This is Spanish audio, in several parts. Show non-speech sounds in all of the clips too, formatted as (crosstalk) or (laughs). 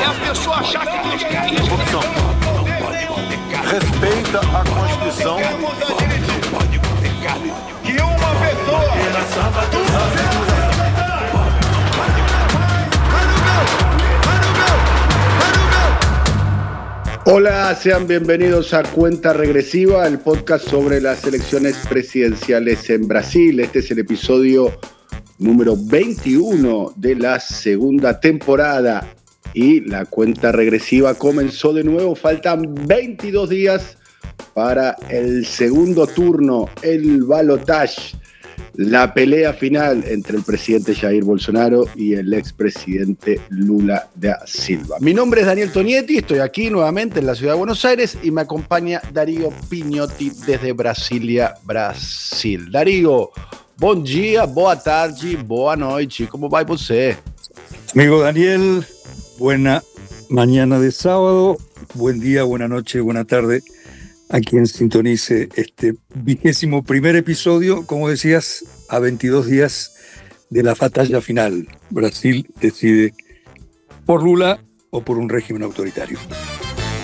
É a pessoa achar que isso. Corrupção. Respeita a Constituição. que uma pessoa Hola, sean bienvenidos a Cuenta Regresiva, el podcast sobre las elecciones presidenciales en Brasil. Este es el episodio número 21 de la segunda temporada y la cuenta regresiva comenzó de nuevo. Faltan 22 días para el segundo turno, el balotage, la pelea final entre el presidente Jair Bolsonaro y el expresidente Lula da Silva. Mi nombre es Daniel Tonietti, estoy aquí nuevamente en la ciudad de Buenos Aires y me acompaña Darío Pignotti desde Brasilia, Brasil. Darío, bom dia, boa tarde, boa noite, como vai você? Amigo Daniel, buena mañana de sábado, buen día, buena noche, buena tarde a quien sintonice este vigésimo primer episodio, como decías, a 22 días de la batalla final. Brasil decide por Lula o por un régimen autoritario.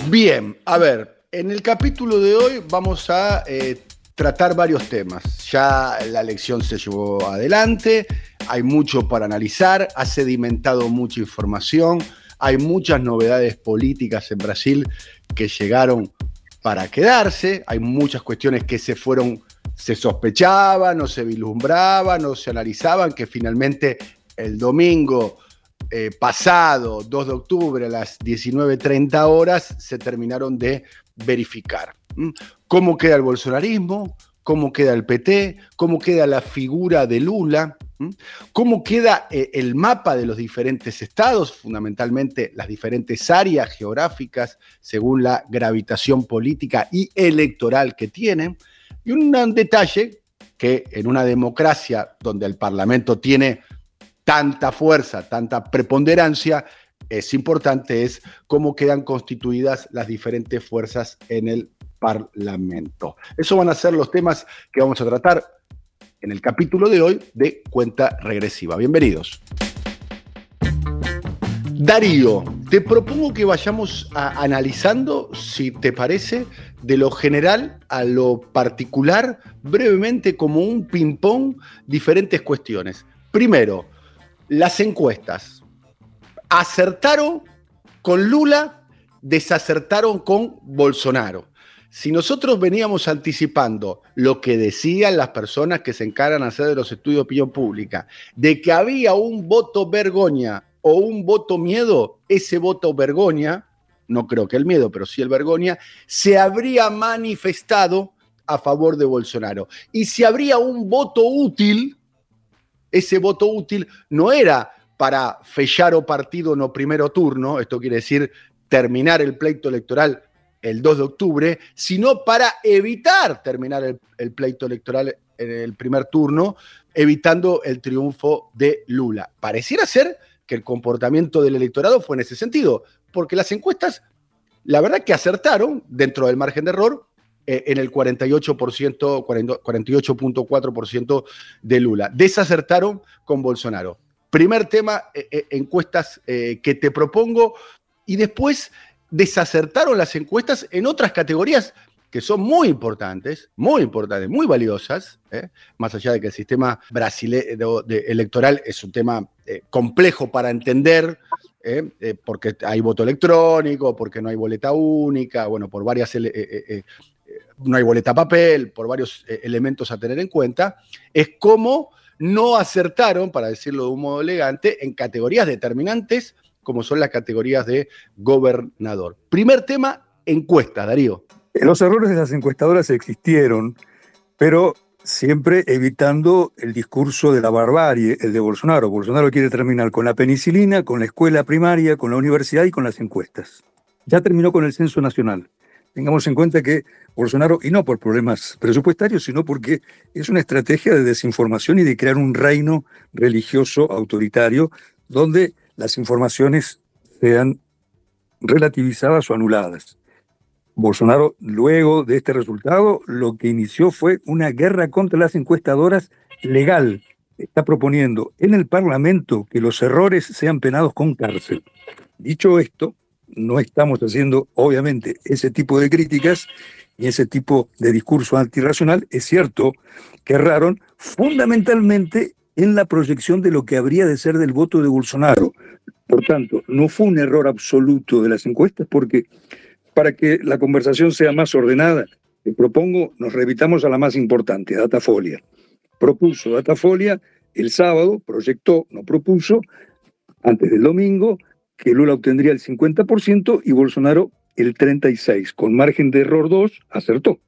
Bien, a ver, en el capítulo de hoy vamos a eh, tratar varios temas. Ya la elección se llevó adelante, hay mucho para analizar, ha sedimentado mucha información, hay muchas novedades políticas en Brasil que llegaron para quedarse, hay muchas cuestiones que se fueron, se sospechaban o se vislumbraban o se analizaban que finalmente el domingo eh, pasado, 2 de octubre, a las 19.30 horas, se terminaron de verificar. ¿Mm? ¿Cómo queda el bolsonarismo? ¿Cómo queda el PT? ¿Cómo queda la figura de Lula? ¿Cómo queda eh, el mapa de los diferentes estados, fundamentalmente las diferentes áreas geográficas, según la gravitación política y electoral que tienen? Y un detalle que en una democracia donde el Parlamento tiene tanta fuerza, tanta preponderancia, es importante es cómo quedan constituidas las diferentes fuerzas en el Parlamento. Esos van a ser los temas que vamos a tratar en el capítulo de hoy de Cuenta Regresiva. Bienvenidos. Darío, te propongo que vayamos a- analizando, si te parece, de lo general a lo particular, brevemente como un ping-pong, diferentes cuestiones. Primero, las encuestas. Acertaron con Lula, desacertaron con Bolsonaro. Si nosotros veníamos anticipando lo que decían las personas que se encargan a hacer de los estudios de opinión pública, de que había un voto vergoña o un voto miedo, ese voto vergoña, no creo que el miedo, pero sí el vergoña, se habría manifestado a favor de Bolsonaro. Y si habría un voto útil, ese voto útil no era para fechar o partido no primero turno, esto quiere decir terminar el pleito electoral el 2 de octubre, sino para evitar terminar el, pleito electoral en el primer turno, evitando el triunfo de Lula. Pareciera ser que el comportamiento del electorado fue en ese sentido, porque las encuestas, la verdad que acertaron dentro del margen de error eh, en el 48%, 40 48.4% de Lula. Desacertaron con Bolsonaro. Primer tema, eh, eh, encuestas que te propongo, y después desacertaron las encuestas en otras categorías que son muy importantes, muy importantes, muy valiosas, ¿eh? más allá de que el sistema brasileño electoral es un tema eh, complejo para entender, ¿eh? Porque hay voto electrónico, porque no hay boleta única, bueno, por varias, no hay boleta papel, por varios elementos a tener en cuenta, es cómo no acertaron, para decirlo de un modo elegante, en categorías determinantes como son las categorías de gobernador. Primer tema, encuesta, Darío. Los errores de las encuestadoras existieron, pero siempre evitando el discurso de la barbarie, el de Bolsonaro. Bolsonaro quiere terminar con la penicilina, con la escuela primaria, con la universidad y con las encuestas. ya terminó con el censo nacional. Tengamos en cuenta que Bolsonaro, y no por problemas presupuestarios, sino porque es una estrategia de desinformación y de crear un reino religioso autoritario donde las informaciones sean relativizadas o anuladas. Bolsonaro, luego de este resultado, lo que inició fue una guerra contra las encuestadoras legal. Está proponiendo en el Parlamento que los errores sean penados con cárcel. Dicho esto, no estamos haciendo, obviamente, ese tipo de críticas y ese tipo de discurso antirracional. Es cierto que erraron fundamentalmente en la proyección de lo que habría de ser del voto de Bolsonaro. Por tanto, no fue un error absoluto de las encuestas porque para que la conversación sea más ordenada, le propongo, nos revitamos a la más importante, Datafolia. Propuso Datafolia el sábado, proyectó, no propuso, antes del domingo, que Lula obtendría el 50% y Bolsonaro el 36%. Con margen de error 2, acertó.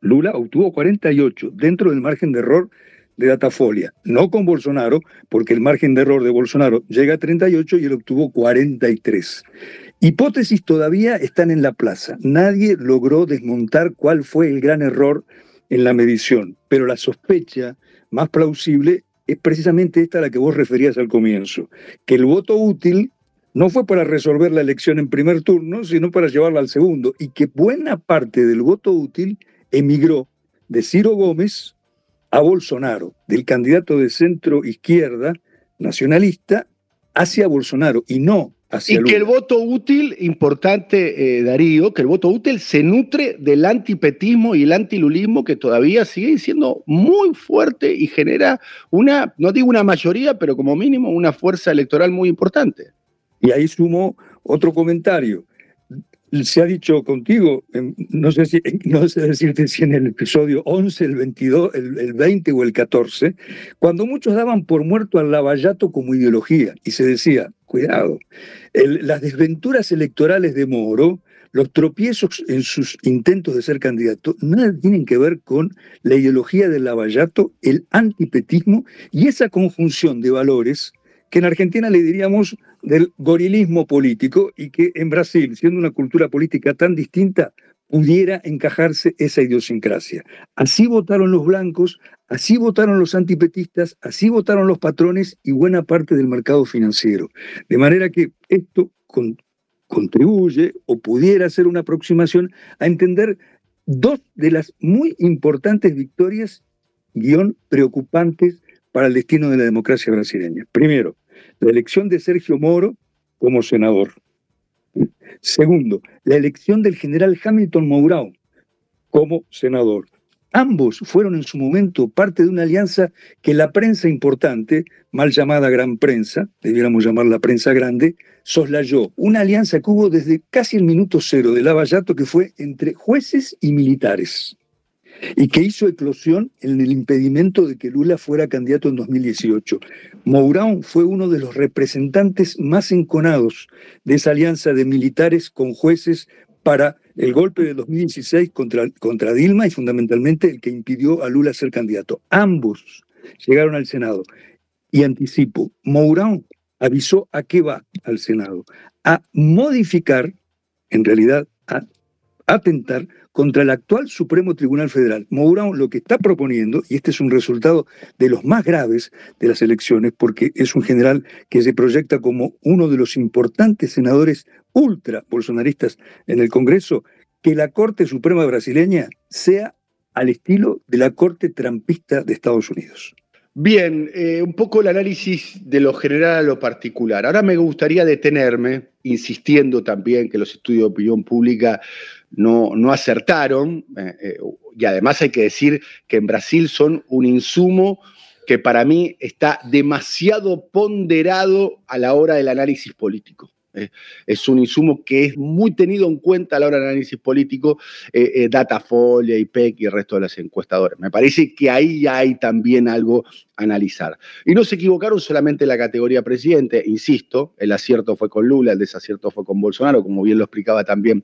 Lula obtuvo 48 dentro del margen de error de Datafolia, no con Bolsonaro, porque el margen de error de Bolsonaro llega a 38 y él obtuvo 43. Hipótesis todavía están en la plaza. Nadie logró desmontar cuál fue el gran error en la medición, pero la sospecha más plausible es precisamente esta a la que vos referías al comienzo, que el voto útil no fue para resolver la elección en primer turno, sino para llevarla al segundo, y que buena parte del voto útil emigró de Ciro Gómez a Bolsonaro, del candidato de centro izquierda nacionalista hacia Bolsonaro, y no hacia Y que el voto útil, importante, eh, Darío, que el voto útil se nutre del antipetismo y el antilulismo que todavía sigue siendo muy fuerte y genera una, no digo una mayoría, pero como mínimo una fuerza electoral muy importante. Y ahí sumo otro comentario. Se ha dicho contigo, no sé, si, (laughs) no sé decirte si en el episodio 11, el 22, el, 20 o el 14, cuando muchos daban por muerto al lavallato como ideología y se decía, cuidado, las desventuras electorales de Moro, los tropiezos en sus intentos de ser candidato, nada tienen que ver con la ideología del lavallato, el antipetismo y esa conjunción de valores que en Argentina le diríamos del gorilismo político y que en Brasil, siendo una cultura política tan distinta, pudiera encajarse esa idiosincrasia. Así votaron los blancos, así votaron los antipetistas, así votaron los patrones y buena parte del mercado financiero. De manera que esto contribuye o pudiera ser una aproximación a entender dos de las muy importantes victorias, guion, preocupantes para el destino de la democracia brasileña. Primero, la elección de Sergio Moro como senador. Segundo, la elección del general Hamilton Mourão como senador. Ambos fueron en su momento parte de una alianza que la prensa importante, mal llamada gran prensa, debiéramos llamarla prensa grande, soslayó. Una alianza que hubo desde casi el minuto cero de Lavallato que fue entre jueces y militares y que hizo eclosión en el impedimento de que Lula fuera candidato en 2018. Mourão fue uno de los representantes más enconados de esa alianza de militares con jueces para el golpe de 2016 contra, contra Dilma y fundamentalmente el que impidió a Lula ser candidato. Ambos llegaron al Senado. Y anticipo, Mourão avisó a qué va al Senado, a modificar, en realidad, a atentar contra el actual Supremo Tribunal Federal. Mourão lo que está proponiendo, y este es un resultado de los más graves de las elecciones, porque es un general que se proyecta como uno de los importantes senadores ultra bolsonaristas en el Congreso, que la Corte Suprema brasileña sea al estilo de la Corte Trampista de Estados Unidos. Bien, eh, un poco el análisis de lo general a lo particular. Ahora me gustaría detenerme, insistiendo también que los estudios de opinión pública no, no acertaron, eh, eh, y además hay que decir que en Brasil son un insumo que para mí está demasiado ponderado a la hora del análisis político. Eh, es un insumo que es muy tenido en cuenta a la hora del análisis político, Datafolia, IPEC y el resto de las encuestadoras. Me parece que ahí hay también algo a analizar. Y no se equivocaron solamente en la categoría presidente, insisto, el acierto fue con Lula, el desacierto fue con Bolsonaro, como bien lo explicaba también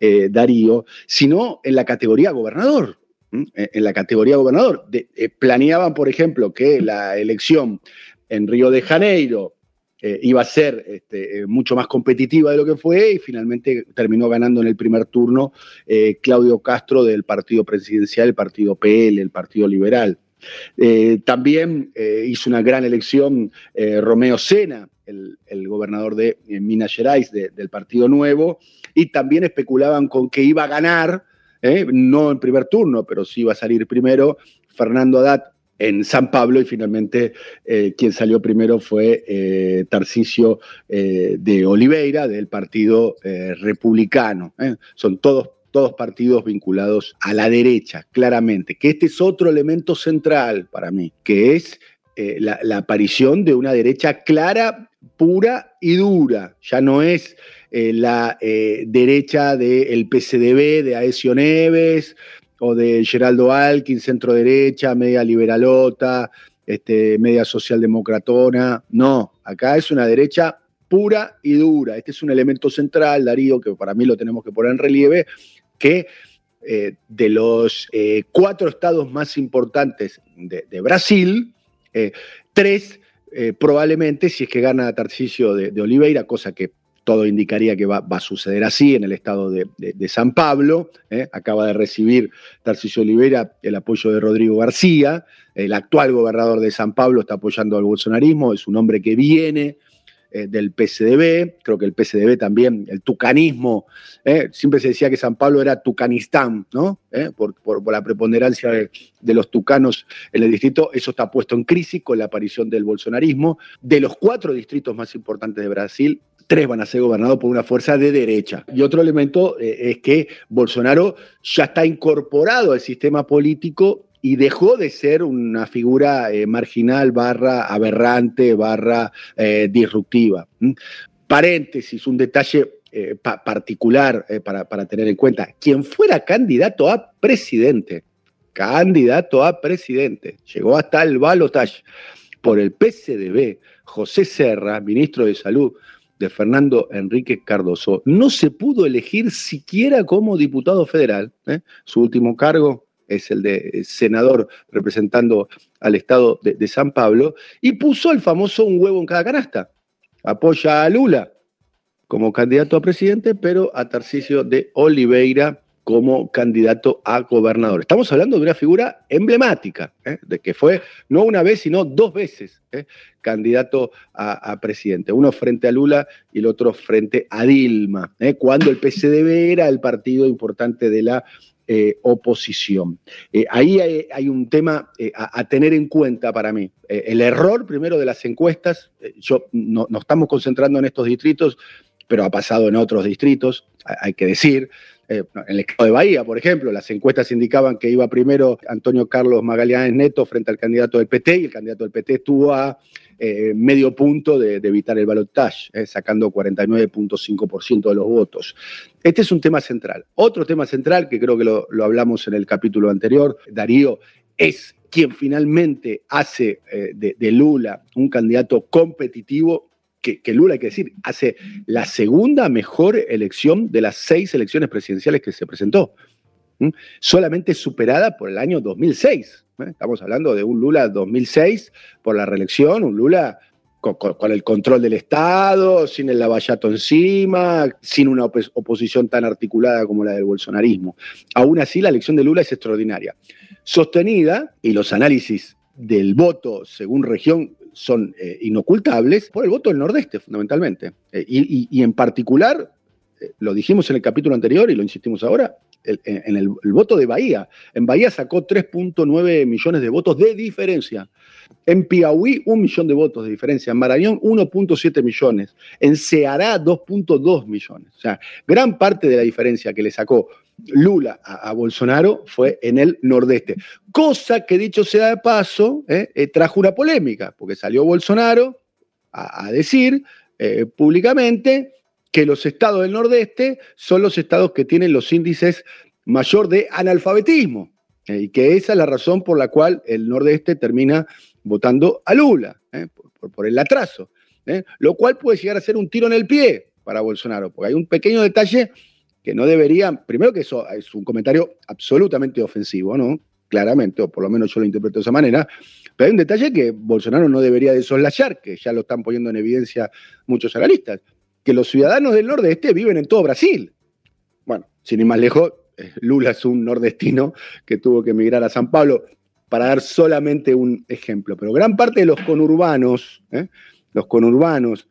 eh, Darío, sino en la categoría gobernador. Eh, en la categoría gobernador. Eh, planeaban, por ejemplo, que la elección en Río de Janeiro eh, iba a ser este, eh, mucho más competitiva de lo que fue y finalmente terminó ganando en el primer turno eh, Claudio Castro del partido presidencial, el partido PL, el Partido Liberal. también hizo una gran elección Romeo Sena, el, gobernador de Minas Gerais del Partido Nuevo, y también especulaban con que iba a ganar, no en primer turno, pero sí iba a salir primero Fernando Haddad en San Pablo y finalmente eh, quien salió primero fue eh, Tarcisio eh, de Oliveira del Partido Republicano. Son todos, todos partidos vinculados a la derecha, claramente, que este es otro elemento central para mí, que es la, aparición de una derecha clara, pura y dura. Ya no es la derecha del PCDB, de Aesio Neves, o de Geraldo Alkin, centro derecha, media liberalota, este, media socialdemocratona. No, acá es una derecha pura y dura. Este es un elemento central, Darío, que para mí lo tenemos que poner en relieve, que eh, de los eh, cuatro estados más importantes de, Brasil, eh, tres probablemente, si es que gana Tarcisio de, de Oliveira, cosa que todo indicaría que va, a suceder así en el estado de, San Pablo. ¿eh? Acaba de recibir Tarcisio Olivera el apoyo de Rodrigo García. El actual gobernador de San Pablo está apoyando al bolsonarismo. Es un hombre que viene eh, del PCDB. Creo que el PCDB también, el tucanismo. ¿eh? Siempre se decía que San Pablo era Tucanistán, ¿no? Por, la preponderancia de, de, los tucanos en el distrito. Eso está puesto en crisis con la aparición del bolsonarismo. De los cuatro distritos más importantes de Brasil, tres van a ser gobernados por una fuerza de derecha. Y otro elemento eh, es que Bolsonaro ya está incorporado al sistema político y dejó de ser una figura eh, marginal, barra aberrante, barra eh, disruptiva. Paréntesis, un detalle particular para, para, tener en cuenta. Quien fuera candidato a presidente, candidato a presidente, llegó hasta el balotaje por el PCDB, José Serra, ministro de Salud, de Fernando Enrique Cardoso, no se pudo elegir siquiera como diputado federal. ¿eh? Su último cargo es el de senador representando al estado de, San Pablo, y puso el famoso un huevo en cada canasta. Apoya a Lula como candidato a presidente, pero a Tarcisio de Oliveira como candidato a gobernador. Estamos hablando de una figura emblemática, ¿eh? de que fue no una vez, sino dos veces ¿eh? candidato a, presidente. Uno frente a Lula y el otro frente a Dilma, ¿eh? cuando el PCDB era el partido importante de la oposición. ahí hay, un tema a, tener en cuenta para mí. el error primero de las encuestas, yo no, no estamos concentrando en estos distritos, pero ha pasado en otros distritos, hay que decir. Eh, en el estado de Bahía, por ejemplo, las encuestas indicaban que iba primero Antonio Carlos Magallanes Neto frente al candidato del PT y el candidato del PT estuvo a eh, medio punto de, evitar el balotaje, eh, sacando 49.5% de los votos. Este es un tema central. Otro tema central, que creo que lo, hablamos en el capítulo anterior, Darío, es quien finalmente hace de Lula un candidato competitivo que, Lula, hay que decir, hace la segunda mejor elección de las seis elecciones presidenciales que se presentó, solamente superada por el año 2006. ¿eh? Estamos hablando de un Lula 2006 por la reelección, un Lula con, el control del Estado, sin el lavallato encima, sin una oposición tan articulada como la del bolsonarismo. Aún así, la elección de Lula es extraordinaria. Sostenida, y los análisis del voto según región son eh, inocultables por el voto del Nordeste, fundamentalmente. Eh, y, en particular, eh, lo dijimos en el capítulo anterior y lo insistimos ahora, en el, voto de Bahía. En Bahía sacó 3.9 millones de votos de diferencia. En Piauí, un millón de votos de diferencia. En Marañón, 1.7 millones. En Ceará, 2.2 millones. O sea, gran parte de la diferencia que le sacó Lula a, Bolsonaro fue en el nordeste. Cosa que, dicho sea de paso, eh, eh, trajo una polémica, porque salió Bolsonaro a, decir eh, públicamente que los estados del nordeste son los estados que tienen los índices mayor de analfabetismo, y que esa es la razón por la cual el nordeste termina votando a Lula, por, por, el atraso, lo cual puede llegar a ser un tiro en el pie para Bolsonaro, porque hay un pequeño detalle que no deberían, primero que eso es un comentario absolutamente ofensivo, ¿no? Claramente, o por lo menos yo lo interpreto de esa manera, Pero hay un detalle que Bolsonaro no debería de soslayar, que ya lo están poniendo en evidencia muchos analistas, que los ciudadanos del nordeste viven en todo Brasil. Bueno, sin ir más lejos, eh, Lula es un nordestino que tuvo que emigrar a San Pablo, para dar solamente un ejemplo. Pero gran parte de los conurbanos, ¿eh? los conurbanos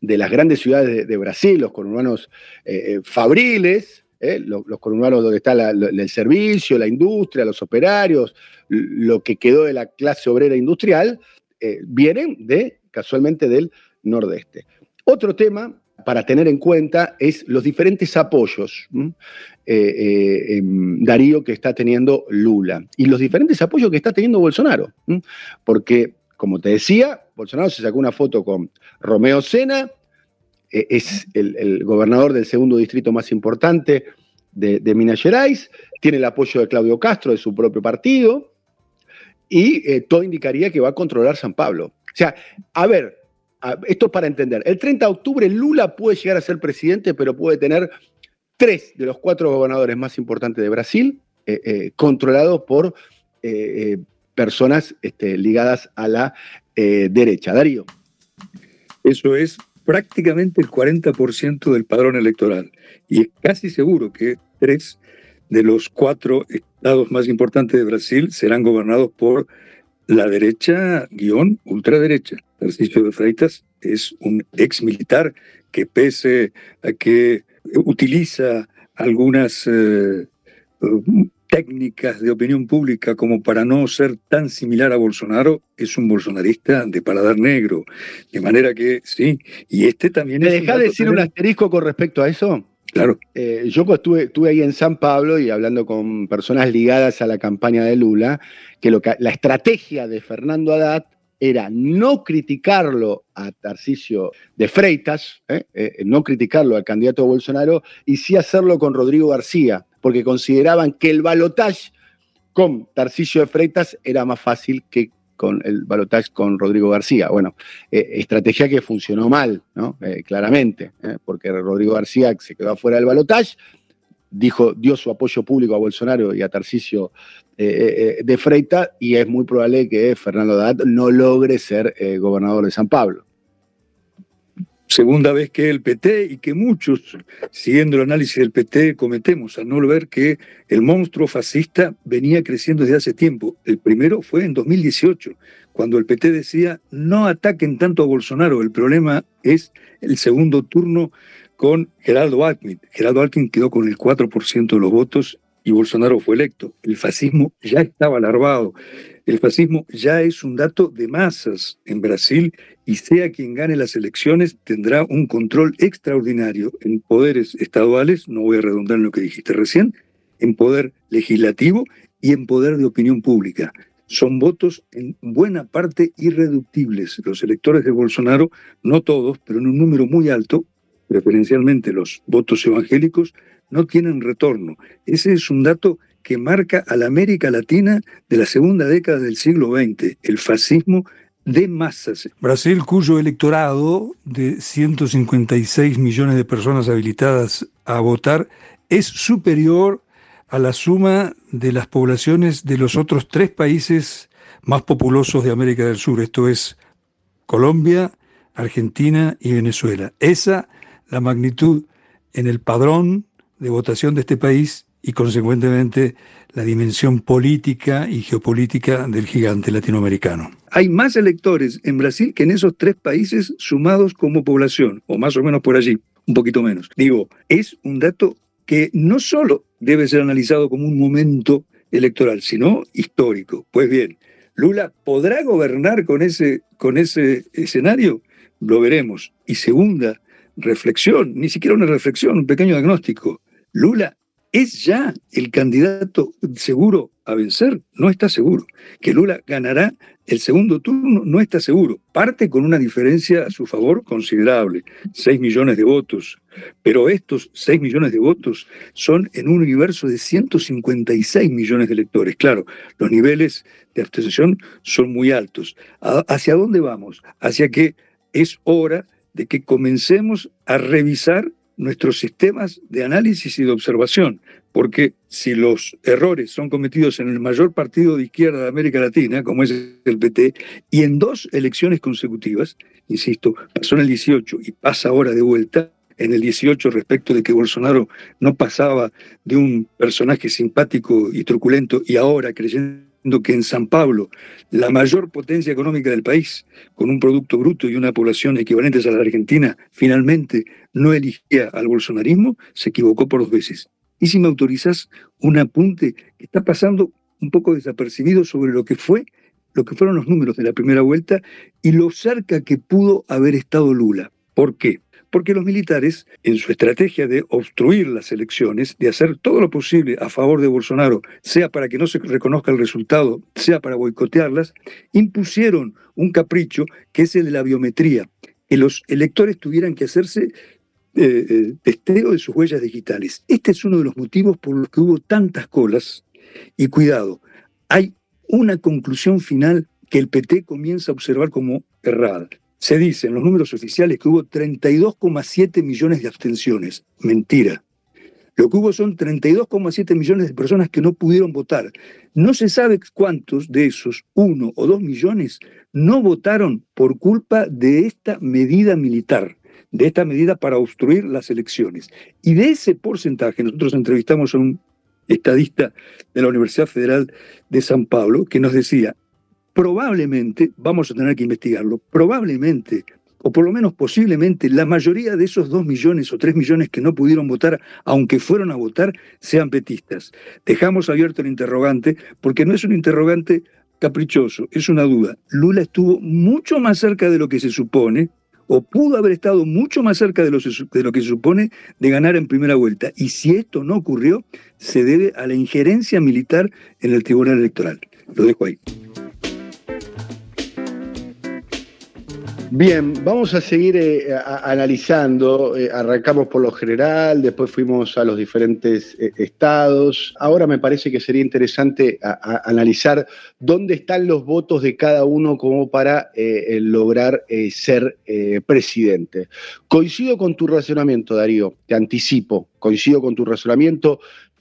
de las grandes ciudades de, Brasil, los conurbanos eh, fabriles, los, conurbanos donde está el servicio, la industria, los operarios, lo que quedó de la clase obrera industrial, vienen de, casualmente del nordeste. Otro tema para tener en cuenta es los diferentes apoyos, eh, eh, em, Darío, que está teniendo Lula y los diferentes apoyos que está teniendo Bolsonaro. Porque, como te decía, Bolsonaro se sacó una foto con Romeo Sena, e, es el, gobernador del segundo distrito más importante de, Minas Gerais, tiene el apoyo de Claudio Castro, de su propio partido, y eh, todo indicaría que va a controlar San Pablo. O sea, a ver, esto es para entender. El 30 de octubre Lula puede llegar a ser presidente, pero puede tener tres de los cuatro gobernadores más importantes de Brasil eh, eh, controlados por personas este, ligadas a la derecha. Darío. Eso es prácticamente el 40% del padrón electoral. Y es casi seguro que tres de los cuatro estados más importantes de Brasil serán gobernados por la derecha guion ultraderecha. Tarcisio de Freitas es un ex militar que pese a que utiliza algunas eh, técnicas de opinión pública como para no ser tan similar a Bolsonaro, es un bolsonarista de paladar negro. De manera que sí, y este también ¿Me es... ¿Me deja decir un asterisco con respecto a eso? Claro. Eh, yo estuve, estuve, ahí en San Pablo y hablando con personas ligadas a la campaña de Lula, que, lo que la estrategia de Fernando Haddad era no criticarlo a Tarcisio de Freitas, ¿eh? Eh, no criticarlo al candidato Bolsonaro, y sí hacerlo con Rodrigo García, porque consideraban que el balotaje con Tarcisio de Freitas era más fácil que con el balotaje con Rodrigo García. Bueno, eh, estrategia que funcionó mal, ¿no? claramente, porque Rodrigo García se quedó fuera del balotaje, dijo, dio su apoyo público a Bolsonaro y a Tarcisio eh, eh, eh, de Freita, y es muy probable que Fernando Haddad no logre ser gobernador de San Pablo. Segunda vez que el PT y que muchos, siguiendo el análisis del PT, cometemos al no ver que el monstruo fascista venía creciendo desde hace tiempo. El primero fue en 2018, cuando el PT decía no ataquen tanto a Bolsonaro, el problema es el segundo turno con Geraldo Alckmin. Geraldo Alckmin quedó con el 4% de los votos y Bolsonaro fue electo. El fascismo ya estaba alarmado. El fascismo ya es un dato de masas en Brasil y sea quien gane las elecciones tendrá un control extraordinario en poderes estaduales, no voy a redundar en lo que dijiste recién, en poder legislativo y en poder de opinión pública. Son votos en buena parte irreductibles. Los electores de Bolsonaro, no todos, pero en un número muy alto, preferencialmente los votos evangélicos, no tienen retorno. Ese es un dato que marca a la América Latina de la segunda década del siglo XX, el fascismo de masas. Brasil, cuyo electorado de 156 millones de personas habilitadas a votar es superior a la suma de las poblaciones de los otros tres países más populosos de América del Sur, esto es Colombia, Argentina y Venezuela. Esa la magnitud en el padrón de votación de este país y consecuentemente la dimensión política y geopolítica del gigante latinoamericano. Hay más electores en Brasil que en esos tres países sumados como población, o más o menos por allí, un poquito menos. Digo, es un dato que no solo debe ser analizado como un momento electoral, sino histórico. Pues bien, Lula podrá gobernar con ese, con ese escenario, lo veremos. Y segunda, reflexión, ni siquiera una reflexión, un pequeño diagnóstico. Lula es ya el candidato seguro a vencer, no está seguro. Que Lula ganará el segundo turno, no está seguro. Parte con una diferencia a su favor considerable, 6 millones de votos. Pero estos 6 millones de votos son en un universo de 156 millones de electores. Claro, los niveles de abstención son muy altos. ¿Hacia dónde vamos? Hacia que es hora de que comencemos a revisar nuestros sistemas de análisis y de observación, porque si los errores son cometidos en el mayor partido de izquierda de América Latina, como es el PT, y en dos elecciones consecutivas, insisto, pasó en el 18 y pasa ahora de vuelta, en el 18 respecto de que Bolsonaro no pasaba de un personaje simpático y truculento y ahora creyendo que en San Pablo, la mayor potencia económica del país, con un producto bruto y una población equivalentes a la Argentina, finalmente no eligía al bolsonarismo, se equivocó por dos veces. Y si me autorizas un apunte que está pasando un poco desapercibido sobre lo que fue, lo que fueron los números de la primera vuelta y lo cerca que pudo haber estado Lula. ¿Por qué? Porque los militares, en su estrategia de obstruir las elecciones, de hacer todo lo posible a favor de Bolsonaro, sea para que no se reconozca el resultado, sea para boicotearlas, impusieron un capricho que es el de la biometría, que los electores tuvieran que hacerse eh, eh, testeo de sus huellas digitales. Este es uno de los motivos por los que hubo tantas colas. Y cuidado, hay una conclusión final que el PT comienza a observar como errada. Se dice en los números oficiales que hubo 32,7 millones de abstenciones. Mentira. Lo que hubo son 32,7 millones de personas que no pudieron votar. No se sabe cuántos de esos, uno o dos millones, no votaron por culpa de esta medida militar, de esta medida para obstruir las elecciones. Y de ese porcentaje, nosotros entrevistamos a un estadista de la Universidad Federal de San Pablo que nos decía, probablemente, vamos a tener que investigarlo, probablemente, o por lo menos posiblemente, la mayoría de esos dos millones o tres millones que no pudieron votar, aunque fueron a votar, sean petistas. Dejamos abierto el interrogante, porque no es un interrogante caprichoso, es una duda. Lula estuvo mucho más cerca de lo que se supone, o pudo haber estado mucho más cerca de lo, de lo, que se supone de ganar en primera vuelta. Y si esto no ocurrió, se debe a la injerencia militar en el Tribunal Electoral. Lo dejo ahí. Bien, vamos a seguir eh, analizando. Eh, arrancamos por lo general, después fuimos a los diferentes eh, estados. Ahora me parece que sería interesante analizar dónde están los votos de cada uno como para lograr ser presidente. Coincido con tu razonamiento, Darío, te anticipo, coincido con tu razonamiento.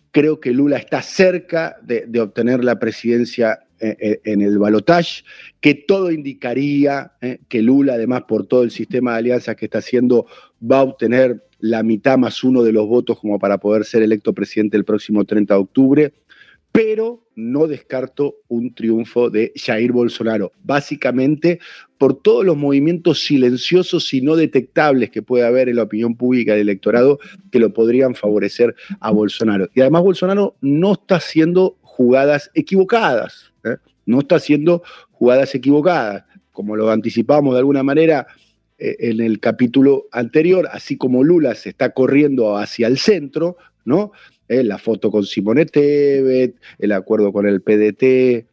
Creo que Lula está cerca de obtener la presidencia eh, eh, en el balotaje, que todo indicaría eh, que Lula, además por todo el sistema de alianzas que está haciendo, va a obtener la mitad más uno de los votos como para poder ser electo presidente el próximo 30 de octubre, pero no descarto un triunfo de Jair Bolsonaro, básicamente por todos los movimientos silenciosos y no detectables que puede haber en la opinión pública del electorado que lo podrían favorecer a Bolsonaro. Y además Bolsonaro no está haciendo jugadas equivocadas. ¿Eh? No está haciendo jugadas equivocadas, como lo anticipamos de alguna manera eh, en el capítulo anterior, así como Lula se está corriendo hacia el centro, ¿no? Eh, la foto con Simone Tebet, el acuerdo con el PDT,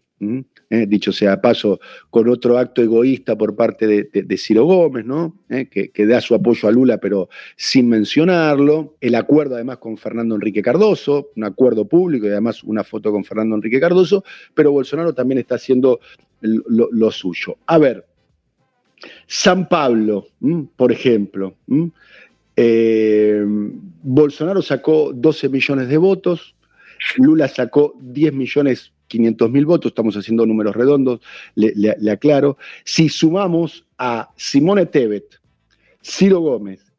eh, dicho sea paso, con otro acto egoísta por parte de, Ciro Gómez, ¿no? Eh, que, da su apoyo a Lula, pero sin mencionarlo. El acuerdo además con Fernando Enrique Cardoso, un acuerdo público y además una foto con Fernando Enrique Cardoso, pero Bolsonaro también está haciendo lo, suyo. A ver, San Pablo, por ejemplo. Eh, Bolsonaro sacó 12 millones de votos, Lula sacó 10 millones 500 mil votos, estamos haciendo números redondos, le, aclaro. Si sumamos a Simone Tebet, Ciro Gómez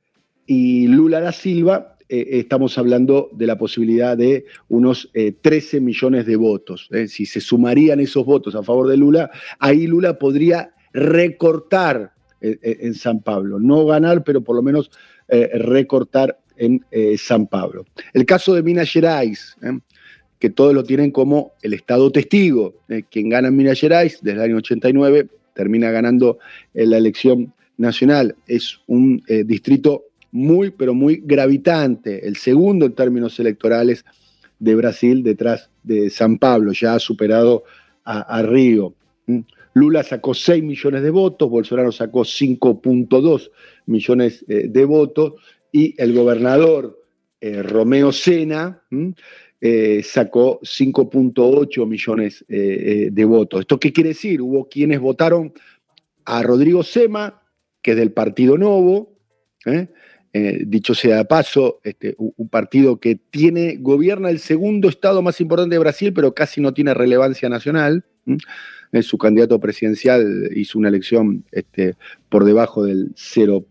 y Lula da Silva, eh, estamos hablando de la posibilidad de unos 13 eh, millones de votos. Eh. Si se sumarían esos votos a favor de Lula, ahí Lula podría recortar en San Pablo. No ganar, pero por lo menos recortar en San Pablo. El caso de Minas Gerais, que todos lo tienen como el Estado testigo. Eh, quien gana en Minas Gerais desde el año 89 termina ganando la elección nacional. Es un eh, distrito muy, pero muy gravitante, el segundo en términos electorales de Brasil detrás de San Pablo, ya ha superado a, Río. ¿Mm? Lula sacó 6 millones de votos, Bolsonaro sacó 5.2 millones eh, de votos y el gobernador Romeo Sena eh, sacó 5.8 millones eh, eh, de votos. ¿Esto qué quiere decir? Hubo quienes votaron a Rodrigo Sema, que es del Partido Novo, dicho sea de paso, este, un, partido que tiene, gobierna el segundo estado más importante de Brasil, pero casi no tiene relevancia nacional. su candidato presidencial hizo una elección este, por debajo del 0%,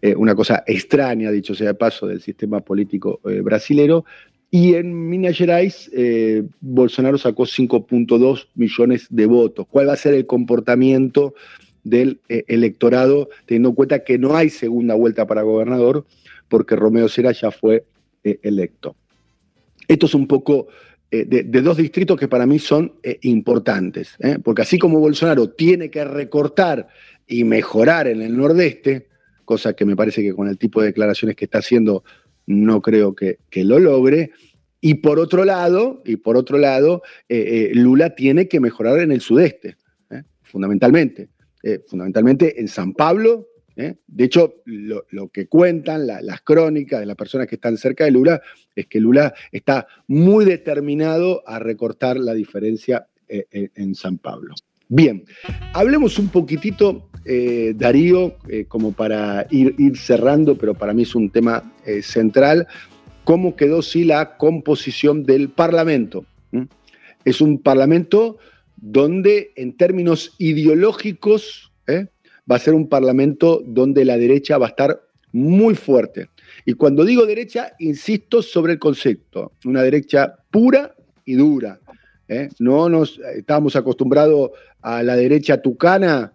eh, una cosa extraña, dicho sea de paso, del sistema político eh, brasilero. Y en Minas Gerais, Bolsonaro sacó 5.2 millones de votos. ¿Cuál va a ser el comportamiento del eh, electorado, teniendo en cuenta que no hay segunda vuelta para gobernador, porque Romeo Cera ya fue eh, electo. Esto es un poco eh, de, dos distritos que para mí son importantes, porque así como Bolsonaro tiene que recortar y mejorar en el nordeste, cosa que me parece que con el tipo de declaraciones que está haciendo no creo que, que lo logre, y por otro lado, y por otro lado, Lula tiene que mejorar en el sudeste, fundamentalmente. Eh, fundamentalmente en San Pablo. ¿Eh? De hecho, lo, que cuentan las crónicas de las personas que están cerca de Lula es que Lula está muy determinado a recortar la diferencia eh, en San Pablo. Bien, hablemos un poquitito, Darío, como para ir, cerrando, pero para mí es un tema central, cómo quedó sí la composición del Parlamento. Es un Parlamento donde en términos ideológicos ¿eh? Va a ser un parlamento donde la derecha va a estar muy fuerte. Y cuando digo derecha, insisto sobre el concepto, una derecha pura y dura. ¿eh? No nos estábamos acostumbrados a la derecha tucana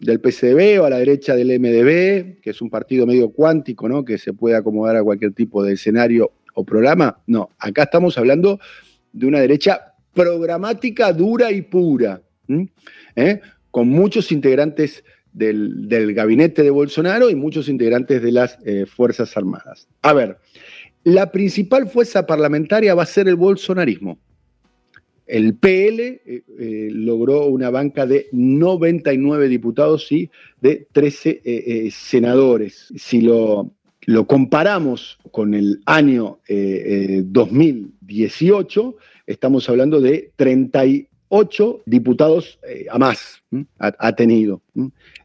del PCB o a la derecha del MDB, que es un partido medio cuántico, ¿no? que se puede acomodar a cualquier tipo de escenario o programa. No, acá estamos hablando de una derecha programática dura y pura, ¿Eh? con muchos integrantes del, gabinete de Bolsonaro y muchos integrantes de las eh, Fuerzas Armadas. A ver, la principal fuerza parlamentaria va a ser el bolsonarismo. El PL eh, logró una banca de 99 diputados y de 13 senadores. Si lo, lo, comparamos con el año 2018, estamos hablando de 38 diputados eh, a más, ha, tenido,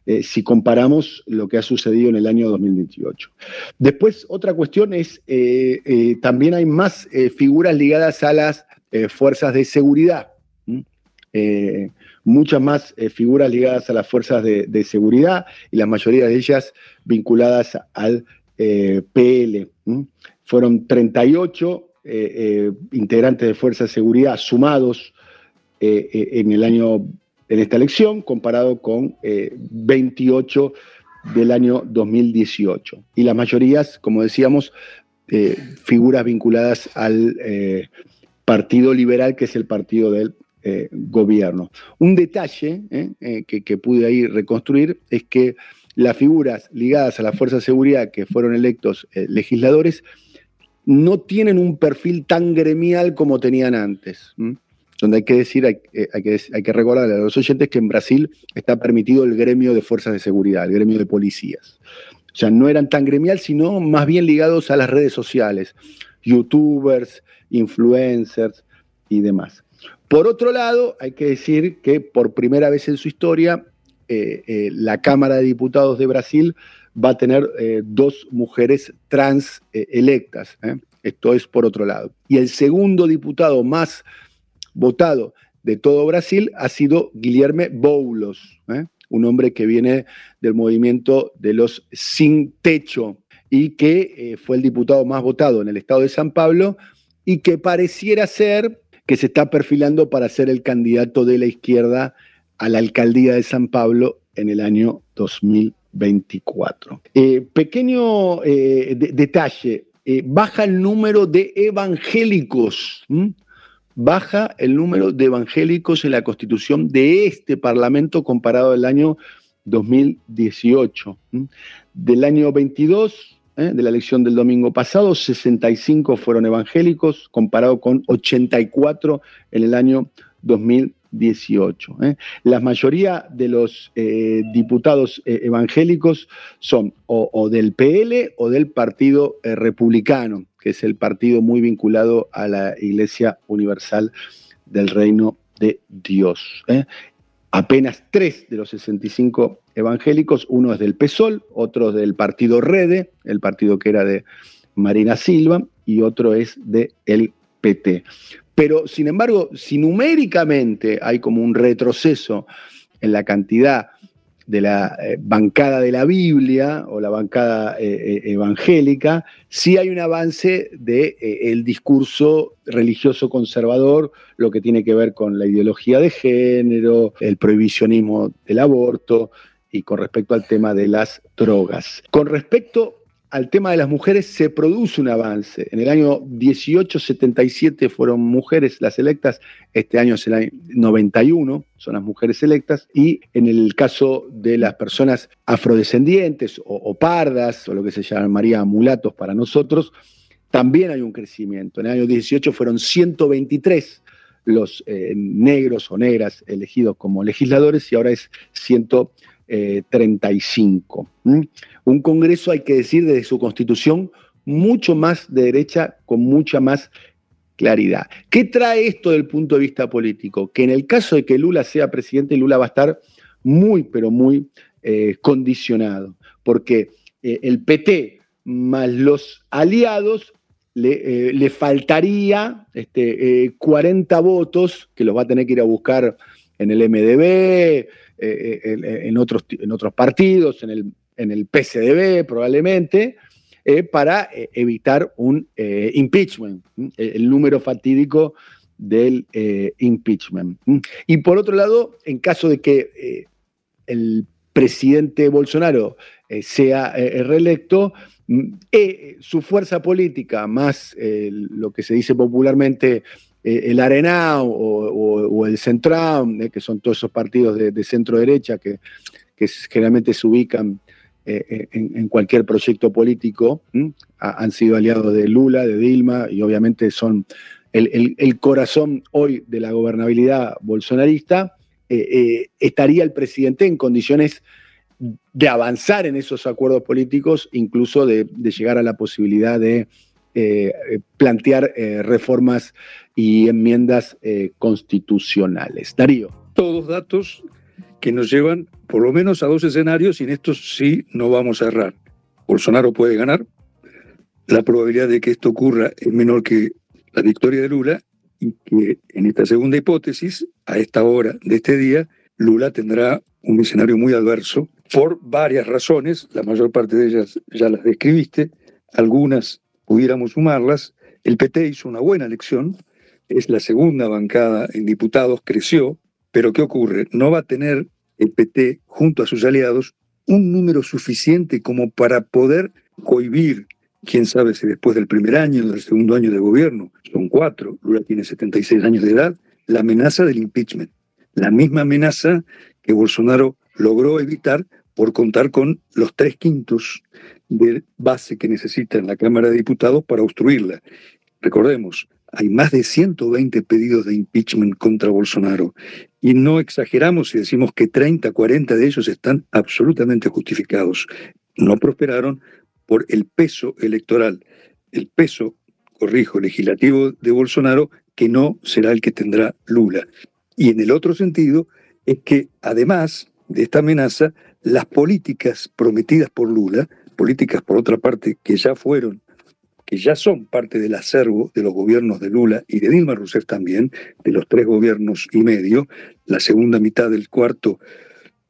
eh, si comparamos lo que ha sucedido en el año 2018. Después, otra cuestión es, eh, también hay más figuras ligadas a las fuerzas de seguridad. muchas más figuras ligadas a las fuerzas de, seguridad y la mayoría de ellas vinculadas al PL. Fueron 38 eh, eh, integrantes de Fuerza de Seguridad sumados eh, en el año, en esta elección, comparado con 28 del año 2018. Y las mayorías, como decíamos, figuras vinculadas al Partido Liberal, que es el partido del gobierno. Un detalle que, pude ahí reconstruir es que las figuras ligadas a la Fuerza de Seguridad que fueron electos legisladores no tienen un perfil tan gremial como tenían antes. Donde hay que decir, hay, eh, hay, que, hay que recordar a los oyentes que en Brasil está permitido el gremio de fuerzas de seguridad, el gremio de policías. O sea, no eran tan gremial, sino más bien ligados a las redes sociales, youtubers, influencers y demás. Por otro lado, hay que decir que por primera vez en su historia, eh, eh, la Cámara de Diputados de Brasil va a tener dos mujeres trans electas. Esto es por otro lado. Y el segundo diputado más votado de todo Brasil ha sido Guilherme Boulos, un hombre que viene del movimiento de los sin techo y que fue el diputado más votado en el estado de San Pablo y que pareciera ser que se está perfilando para ser el candidato de la izquierda a la alcaldía de San Pablo en el año 2020. 24. Eh, pequeño eh, detalle, eh, baja el número de evangélicos. Baja el número de evangélicos en la constitución de este Parlamento comparado al año 2018. Del año 22, de la elección del domingo pasado, 65 fueron evangélicos, comparado con 84 en el año 2018. 18. ¿eh? La mayoría de los eh, diputados eh, evangélicos son o, del PL o del Partido Republicano, que es el partido muy vinculado a la Iglesia Universal del Reino de Dios. Apenas tres de los 65 evangélicos, uno es del PSOL, otro del partido Rede, el partido que era de Marina Silva, y otro es de el PT. Pero, sin embargo, si numéricamente hay como un retroceso en la cantidad de la eh, bancada de la Biblia o la bancada eh, eh, evangélica, sí hay un avance del de, discurso religioso conservador, lo que tiene que ver con la ideología de género, el prohibicionismo del aborto y con respecto al tema de las drogas. Con respecto al tema de las mujeres se produce un avance. En el año 1877 fueron mujeres las electas, este año es el año 91, son las mujeres electas, y en el caso de las personas afrodescendientes o, pardas, o lo que se llamaría mulatos para nosotros, también hay un crecimiento. En el año 18 fueron 123 los eh, negros o negras elegidos como legisladores y ahora es 135. Un Congreso, hay que decir, desde su constitución, mucho más de derecha, con mucha más claridad. ¿Qué trae esto del punto de vista político? Que en el caso de que Lula sea presidente, Lula va a estar muy, pero muy eh, condicionado, porque eh, el PT más los aliados le, eh, faltaría este, 40 votos, que los va a tener que ir a buscar en el MDB, en, otros, en otros partidos, en el en el PCDB probablemente, eh, para eh, evitar un eh, impeachment, el número fatídico del impeachment. Y por otro lado, en caso de que el presidente Bolsonaro sea reelecto, su fuerza política, más lo que se dice popularmente el Arenao o, el Central, que son todos esos partidos de, centro derecha que, generalmente se ubican eh, eh, en, cualquier proyecto político, han sido aliados de Lula, de Dilma, y obviamente son el, corazón hoy de la gobernabilidad bolsonarista, eh, estaría el presidente en condiciones de avanzar en esos acuerdos políticos, incluso de, llegar a la posibilidad de plantear reformas y enmiendas constitucionales. Darío. Todos datos que nos llevan por lo menos a dos escenarios y en estos sí no vamos a errar. Bolsonaro puede ganar, la probabilidad de que esto ocurra es menor que la victoria de Lula y que en esta segunda hipótesis, a esta hora de este día, Lula tendrá un escenario muy adverso por varias razones, la mayor parte de ellas ya las describiste, algunas pudiéramos sumarlas. El PT hizo una buena elección, es la segunda bancada en diputados, creció, pero ¿qué ocurre? No va a tener el PT, junto a sus aliados, un número suficiente como para poder cohibir, quién sabe si después del primer año, del segundo año de gobierno, son cuatro, Lula tiene 76 años de edad, la amenaza del impeachment. La misma amenaza que Bolsonaro logró evitar por contar con los tres quintos de base que necesita en la Cámara de Diputados para obstruirla. Recordemos, hay más de 120 pedidos de impeachment contra Bolsonaro y no exageramos si decimos que 30, 40 de ellos están absolutamente justificados. No prosperaron por el peso electoral, el peso, corrijo, legislativo de Bolsonaro, que no será el que tendrá Lula. Y en el otro sentido es que además de esta amenaza, las políticas prometidas por Lula, políticas por otra parte que ya fueron que ya son parte del acervo de los gobiernos de Lula y de Dilma Rousseff también, de los tres gobiernos y medio. La segunda mitad del cuarto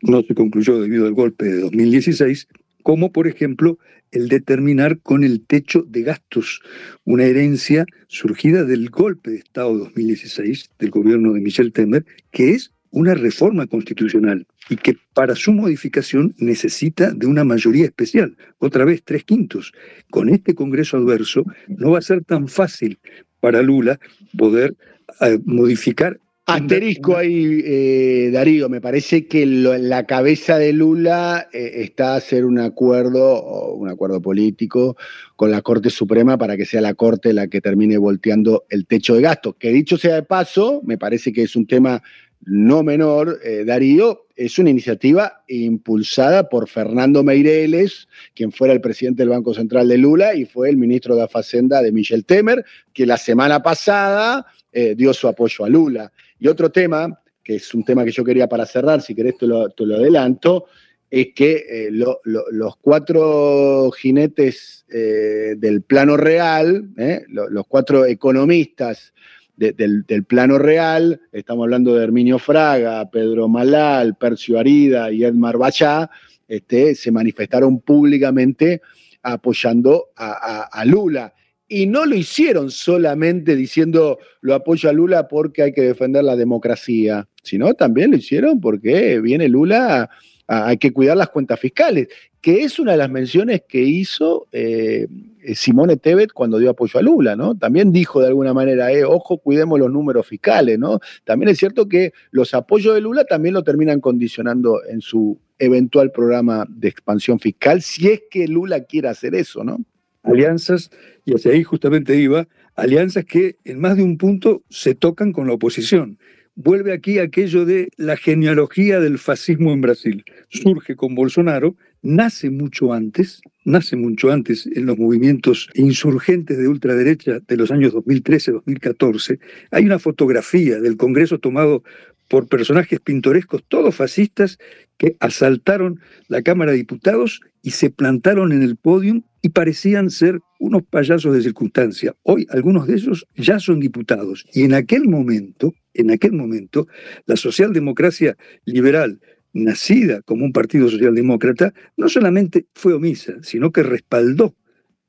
no se concluyó debido al golpe de 2016, como por ejemplo el determinar con el techo de gastos, una herencia surgida del golpe de Estado de 2016 del gobierno de Michel Temer, que es una reforma constitucional y que para su modificación necesita de una mayoría especial, otra vez tres quintos. Con este Congreso adverso no va a ser tan fácil para Lula poder eh, modificar. Asterisco ahí, eh, Darío, me parece que la cabeza de Lula eh, está a hacer un acuerdo, un acuerdo político con la Corte Suprema para que sea la Corte la que termine volteando el techo de gastos. Que dicho sea de paso, me parece que es un tema no menor, eh, Darío, es una iniciativa impulsada por Fernando Meireles, quien fuera el presidente del Banco Central de Lula y fue el ministro de Facenda de Michel Temer, que la semana pasada eh, dio su apoyo a Lula. Y otro tema, que es un tema que yo quería para cerrar, si querés te lo, lo adelanto, es que eh, los cuatro jinetes del plano real, los cuatro economistas del, plano real, estamos hablando de Herminio Fraga, Pedro Malal, Percio Arida y Edmar Bachá, este, se manifestaron públicamente apoyando a, Lula. Y no lo hicieron solamente diciendo lo apoyo a Lula porque hay que defender la democracia, sino también lo hicieron porque viene Lula hay que cuidar las cuentas fiscales, que es una de las menciones que hizo eh, Simone Tebet cuando dio apoyo a Lula, ¿no? También dijo de alguna manera, eh, ojo, cuidemos los números fiscales, ¿no? También es cierto que los apoyos de Lula también lo terminan condicionando en su eventual programa de expansión fiscal, si es que Lula quiere hacer eso, ¿no? Alianzas, y hacia ahí justamente iba, alianzas que en más de un punto se tocan con la oposición vuelve aquí aquello de la genealogía del fascismo en Brasil. Surge con Bolsonaro, nace mucho antes, nace mucho antes en los movimientos insurgentes de ultraderecha de los años 2013-2014. Hay una fotografía del Congreso tomado por personajes pintorescos, todos fascistas, que asaltaron la Cámara de Diputados y se plantaron en el podio y parecían ser unos payasos de circunstancia. Hoy algunos de ellos ya son diputados y en aquel momento, en aquel momento, la socialdemocracia liberal, nacida como un partido socialdemócrata, no solamente fue omisa, sino que respaldó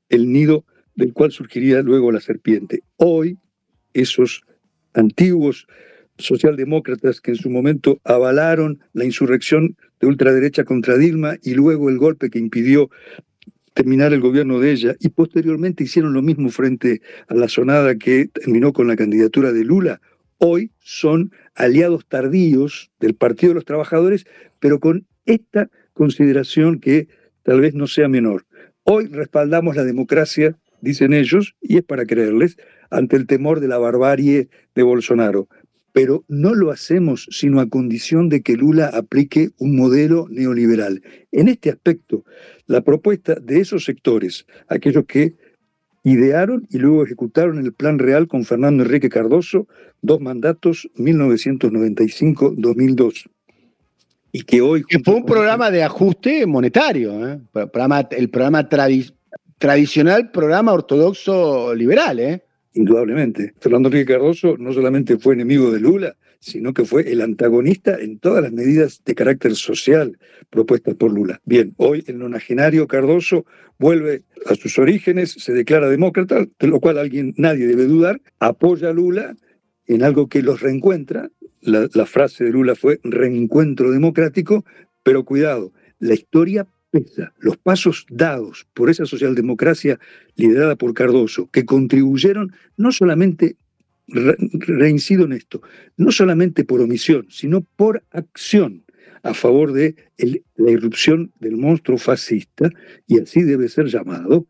el nido del cual surgiría luego la serpiente. Hoy, esos antiguos socialdemócratas que en su momento avalaron la insurrección de ultraderecha contra Dilma y luego el golpe que impidió terminar el gobierno de ella y posteriormente hicieron lo mismo frente a la sonada que terminó con la candidatura de Lula, hoy son aliados tardíos del Partido de los Trabajadores, pero con esta consideración que tal vez no sea menor. Hoy respaldamos la democracia, dicen ellos, y es para creerles, ante el temor de la barbarie de Bolsonaro pero no lo hacemos sino a condición de que Lula aplique un modelo neoliberal. En este aspecto, la propuesta de esos sectores, aquellos que idearon y luego ejecutaron el plan real con Fernando Enrique Cardoso, dos mandatos 1995-2002. Y que hoy... Que fue un programa de ajuste monetario, ¿eh? el programa tradicional, programa ortodoxo liberal, ¿eh? Indudablemente. Fernando Enrique Cardoso no solamente fue enemigo de Lula, sino que fue el antagonista en todas las medidas de carácter social propuestas por Lula. Bien, hoy el nonagenario Cardoso vuelve a sus orígenes, se declara demócrata, de lo cual alguien, nadie debe dudar, apoya a Lula en algo que los reencuentra. La, la frase de Lula fue reencuentro democrático, pero cuidado, la historia los pasos dados por esa socialdemocracia liderada por Cardoso, que contribuyeron no solamente, reincido en esto, no solamente por omisión, sino por acción a favor de la irrupción del monstruo fascista, y así debe ser llamado,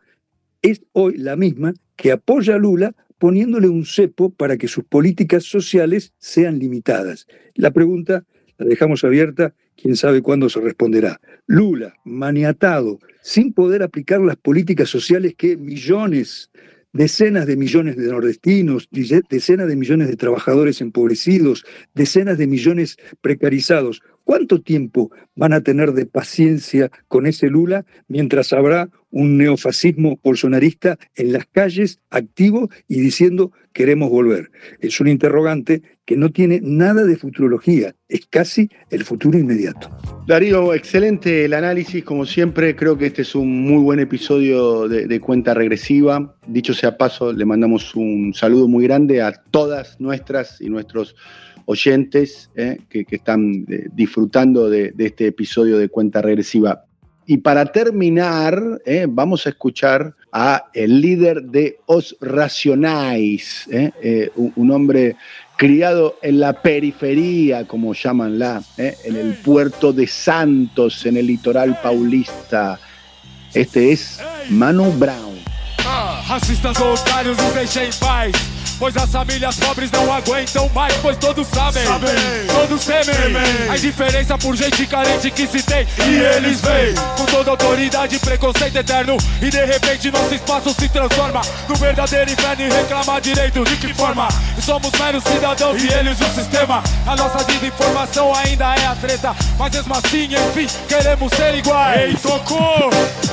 es hoy la misma que apoya a Lula poniéndole un cepo para que sus políticas sociales sean limitadas. La pregunta la dejamos abierta quién sabe cuándo se responderá. Lula, maniatado, sin poder aplicar las políticas sociales que millones, decenas de millones de nordestinos, decenas de millones de trabajadores empobrecidos, decenas de millones precarizados, ¿cuánto tiempo van a tener de paciencia con ese Lula mientras habrá un neofascismo bolsonarista en las calles activo y diciendo queremos volver? Es un interrogante que no tiene nada de futurología, es casi el futuro inmediato. Darío, excelente el análisis, como siempre, creo que este es un muy buen episodio de, cuenta regresiva. Dicho sea paso, le mandamos un saludo muy grande a todas nuestras y nuestros oyentes eh, que, están eh, disfrutando de, este episodio de cuenta regresiva. Y para terminar, eh, vamos a escuchar a el líder de Os Racionais, un, un hombre criado en la periferia, como llaman la, ¿eh? en el puerto de Santos, en el litoral paulista. Este es Manu Brown. Ah. Pois as famílias pobres não aguentam mais, pois todos sabem, sabem. todos temem. temem. A indiferença por gente carente que se tem. E eles vêm com toda autoridade, preconceito eterno. E de repente nosso espaço se transforma no verdadeiro inferno e reclama direito. De que forma? Somos meros cidadãos e eles o sistema. A nossa desinformação ainda é a treta. Mas mesmo assim, enfim, queremos ser iguais. Ei, tocou!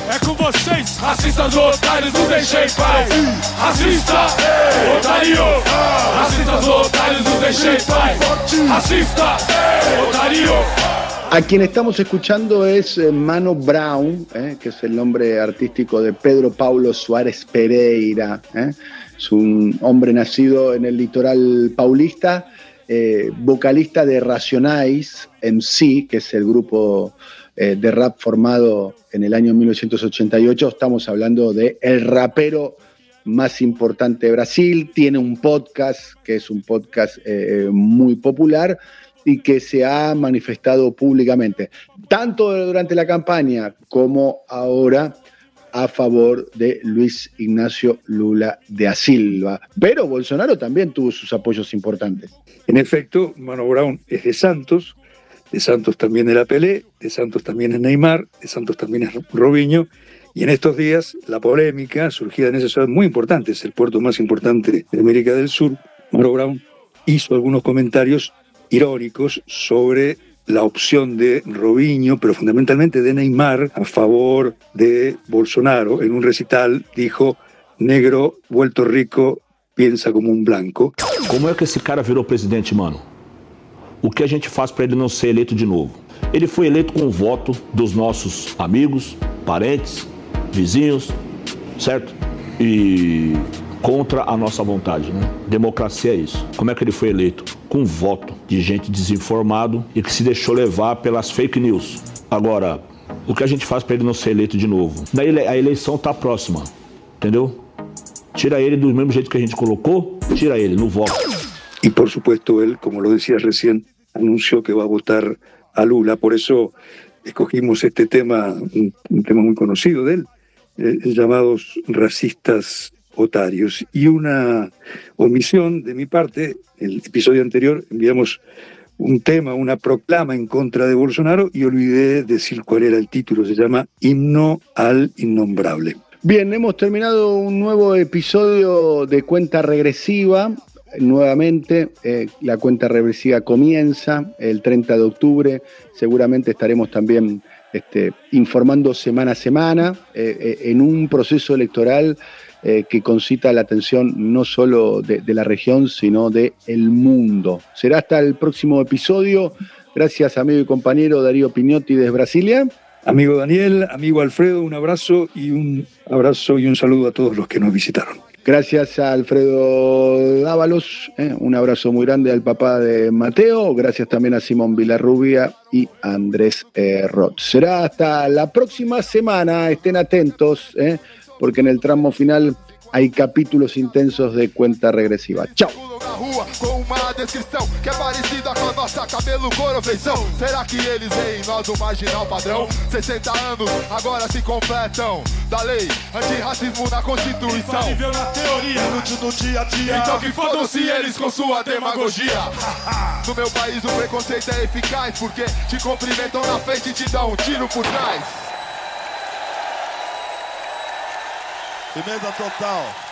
É com vocês, racistas otários, não deixei paz. Racista, otário. Racistas otários, não deixei paz. Racista, otário. A quien estamos escuchando es eh, Mano Brown, eh, que es el nombre artístico de Pedro Paulo Suárez Pereira. Eh. Es un hombre nacido en el litoral paulista, eh, vocalista de Racionais MC, que es el grupo eh, de rap formado en el año 1988. Estamos hablando de el rapero más importante de Brasil. Tiene un podcast, que es un podcast eh, muy popular y que se ha manifestado públicamente, tanto durante la campaña como ahora a favor de Luis Ignacio Lula de Silva. Pero Bolsonaro también tuvo sus apoyos importantes. En efecto, Mano Brown es de Santos, de Santos también es la Pelé, de Santos también es Neymar, de Santos también es Robinho, y en estos días la polémica surgida en esa ciudad muy importante, es el puerto más importante de América del Sur, Mano Brown hizo algunos comentarios irónicos sobre la opción de Robinho, pero fundamentalmente de Neymar a favor de Bolsonaro. En un recital dijo, negro vuelto rico piensa como um branco. Como é que esse cara virou presidente, mano? O que a gente faz para ele não ser eleito de novo? Ele foi eleito com o voto dos nossos amigos, parentes, vizinhos, certo? E contra a nossa vontade, né? Democracia é isso. Como é que ele foi eleito? Com voto de gente desinformado e que se deixou levar pelas fake news. Agora, o que a gente faz para ele não ser eleito de novo? Daí a eleição tá próxima, entendeu? Tira ele do mesmo jeito que a gente colocou, tira ele, no voto. Y por supuesto él, como lo decía recién, anunció que va a votar a Lula. Por eso escogimos este tema, un, tema muy conocido de él, eh, llamados racistas otarios. Y una omisión de mi parte, el episodio anterior enviamos un tema, una proclama en contra de Bolsonaro y olvidé decir cuál era el título, se llama Himno al Innombrable. Bien, hemos terminado un nuevo episodio de cuenta regresiva. Nuevamente, eh, la cuenta regresiva comienza el 30 de octubre. Seguramente estaremos también este, informando semana a semana eh, eh, en un proceso electoral que concita la atención no solo de, la región, sino del el mundo. Será hasta el próximo episodio. Gracias, amigo y compañero Darío Piñotti desde Brasilia. Amigo Daniel, amigo Alfredo, un abrazo y un abrazo y un saludo a todos los que nos visitaron. Gracias a Alfredo Dávalos, eh, un abrazo muy grande al papá de Mateo, gracias también a Simón Villarrubia y Andrés eh, Roth. Será hasta la próxima semana, estén atentos, eh, porque en el tramo final hay capítulos intensos de cuenta regresiva. Chao. com uma descrição que é parecida com a nossa cabelo cor ou feição. Será que eles veem nós o marginal padrão? 60 anos agora se completam da lei antirracismo na Constituição. Viveu na teoria, Inútil no dia a dia. Então que fodam-se eles com sua demagogia. No meu país o preconceito é eficaz porque te cumprimentam na frente e te dão um tiro por trás. Firmeza total.